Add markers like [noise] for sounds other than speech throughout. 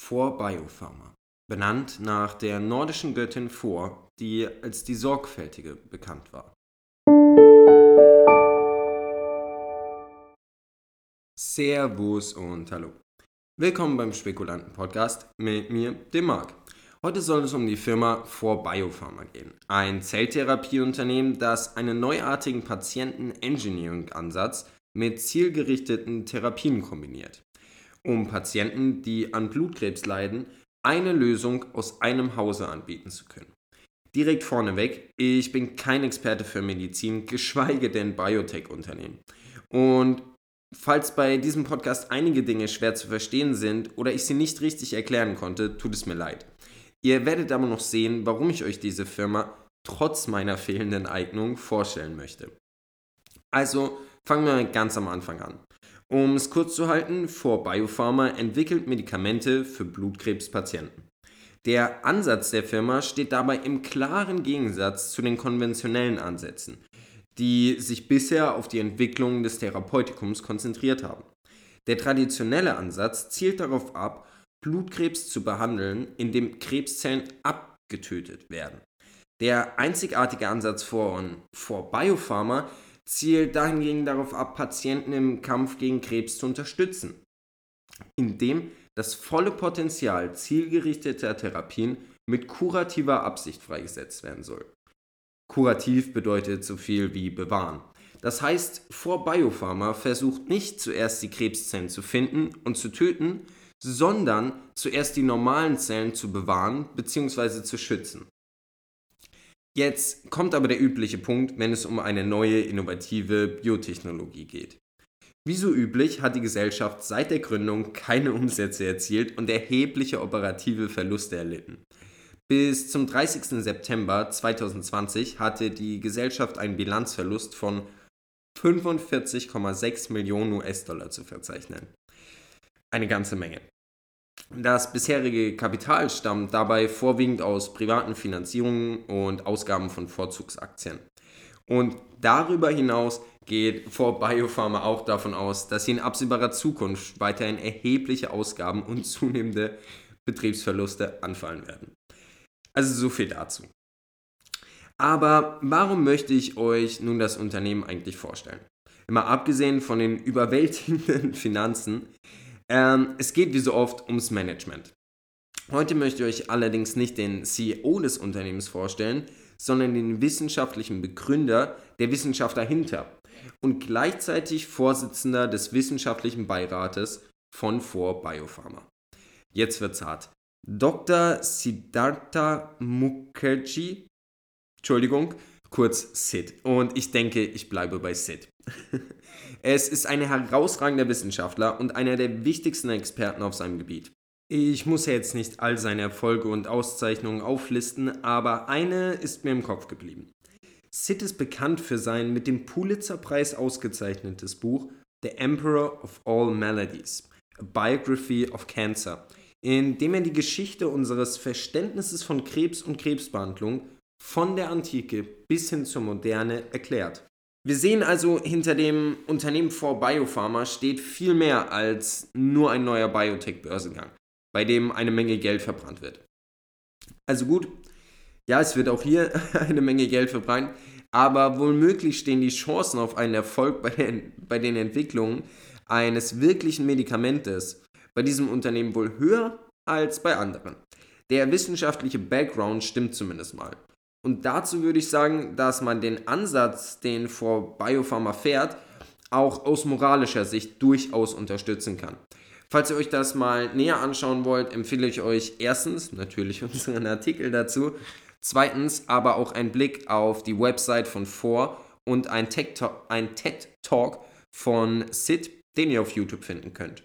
Vor Biopharma, benannt nach der nordischen Göttin Vor, die als die Sorgfältige bekannt war. Servus und hallo. Willkommen beim Spekulanten-Podcast mit mir, dem Marc. Heute soll es um die Firma 4Biopharma gehen, ein Zelltherapieunternehmen, das einen neuartigen Patienten-Engineering-Ansatz mit zielgerichteten Therapien kombiniert um Patienten, die an Blutkrebs leiden, eine Lösung aus einem Hause anbieten zu können. Direkt vorneweg, ich bin kein Experte für Medizin, geschweige denn Biotech-Unternehmen. Und falls bei diesem Podcast einige Dinge schwer zu verstehen sind oder ich sie nicht richtig erklären konnte, tut es mir leid. Ihr werdet aber noch sehen, warum ich euch diese Firma trotz meiner fehlenden Eignung vorstellen möchte. Also fangen wir ganz am Anfang an. Um es kurz zu halten, vor Biopharma entwickelt Medikamente für Blutkrebspatienten. Der Ansatz der Firma steht dabei im klaren Gegensatz zu den konventionellen Ansätzen, die sich bisher auf die Entwicklung des Therapeutikum konzentriert haben. Der traditionelle Ansatz zielt darauf ab, Blutkrebs zu behandeln, indem Krebszellen abgetötet werden. Der einzigartige Ansatz von, vor Biopharma zielt dahingegen darauf ab, Patienten im Kampf gegen Krebs zu unterstützen, indem das volle Potenzial zielgerichteter Therapien mit kurativer Absicht freigesetzt werden soll. Kurativ bedeutet so viel wie bewahren. Das heißt, vor Biopharma versucht nicht zuerst die Krebszellen zu finden und zu töten, sondern zuerst die normalen Zellen zu bewahren bzw. zu schützen. Jetzt kommt aber der übliche Punkt, wenn es um eine neue innovative Biotechnologie geht. Wie so üblich hat die Gesellschaft seit der Gründung keine Umsätze erzielt und erhebliche operative Verluste erlitten. Bis zum 30. September 2020 hatte die Gesellschaft einen Bilanzverlust von 45,6 Millionen US-Dollar zu verzeichnen. Eine ganze Menge. Das bisherige Kapital stammt dabei vorwiegend aus privaten Finanzierungen und Ausgaben von Vorzugsaktien. Und darüber hinaus geht vor Biopharma auch davon aus, dass sie in absehbarer Zukunft weiterhin erhebliche Ausgaben und zunehmende Betriebsverluste anfallen werden. Also so viel dazu. Aber warum möchte ich euch nun das Unternehmen eigentlich vorstellen? Immer abgesehen von den überwältigenden [laughs] Finanzen ähm, es geht wie so oft ums Management. Heute möchte ich euch allerdings nicht den CEO des Unternehmens vorstellen, sondern den wissenschaftlichen Begründer der Wissenschaft dahinter und gleichzeitig Vorsitzender des wissenschaftlichen Beirates von 4Biopharma. Jetzt wird's hart. Dr. Siddhartha Mukherjee, Entschuldigung, kurz Sid. Und ich denke, ich bleibe bei Sid. [laughs] es ist ein herausragender Wissenschaftler und einer der wichtigsten Experten auf seinem Gebiet. Ich muss ja jetzt nicht all seine Erfolge und Auszeichnungen auflisten, aber eine ist mir im Kopf geblieben. Sid ist bekannt für sein mit dem Pulitzer-Preis ausgezeichnetes Buch The Emperor of All Maladies, A Biography of Cancer, in dem er die Geschichte unseres Verständnisses von Krebs und Krebsbehandlung von der Antike bis hin zur Moderne erklärt. Wir sehen also, hinter dem Unternehmen 4Biopharma steht viel mehr als nur ein neuer Biotech-Börsengang, bei dem eine Menge Geld verbrannt wird. Also gut, ja, es wird auch hier [laughs] eine Menge Geld verbrannt, aber womöglich stehen die Chancen auf einen Erfolg bei den, bei den Entwicklungen eines wirklichen Medikamentes bei diesem Unternehmen wohl höher als bei anderen. Der wissenschaftliche Background stimmt zumindest mal. Und dazu würde ich sagen, dass man den Ansatz, den vor Biopharma fährt, auch aus moralischer Sicht durchaus unterstützen kann. Falls ihr euch das mal näher anschauen wollt, empfehle ich euch erstens natürlich [laughs] unseren Artikel dazu, zweitens aber auch einen Blick auf die Website von Vor und ein TED-Talk von Sid, den ihr auf YouTube finden könnt.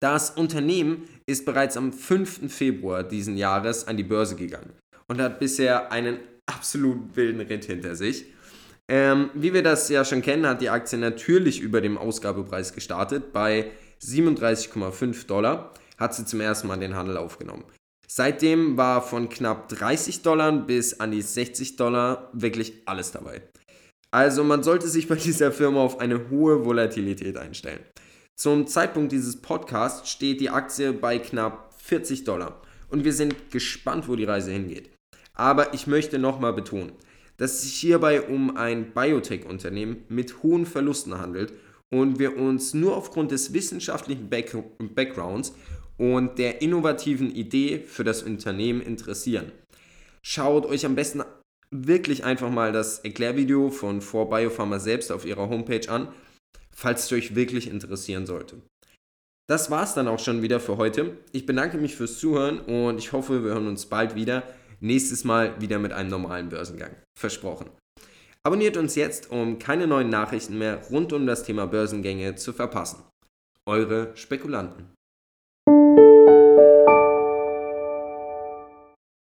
Das Unternehmen ist bereits am 5. Februar diesen Jahres an die Börse gegangen und hat bisher einen absolut wilden Ritt hinter sich. Ähm, wie wir das ja schon kennen, hat die Aktie natürlich über dem Ausgabepreis gestartet. Bei 37,5 Dollar hat sie zum ersten Mal den Handel aufgenommen. Seitdem war von knapp 30 Dollar bis an die 60 Dollar wirklich alles dabei. Also man sollte sich bei dieser Firma auf eine hohe Volatilität einstellen. Zum Zeitpunkt dieses Podcasts steht die Aktie bei knapp 40 Dollar und wir sind gespannt, wo die Reise hingeht. Aber ich möchte nochmal betonen, dass es sich hierbei um ein Biotech-Unternehmen mit hohen Verlusten handelt und wir uns nur aufgrund des wissenschaftlichen Back Backgrounds und der innovativen Idee für das Unternehmen interessieren. Schaut euch am besten wirklich einfach mal das Erklärvideo von 4Biopharma selbst auf ihrer Homepage an, falls es euch wirklich interessieren sollte. Das war's dann auch schon wieder für heute. Ich bedanke mich fürs Zuhören und ich hoffe, wir hören uns bald wieder. Nächstes Mal wieder mit einem normalen Börsengang. Versprochen. Abonniert uns jetzt, um keine neuen Nachrichten mehr rund um das Thema Börsengänge zu verpassen. Eure Spekulanten.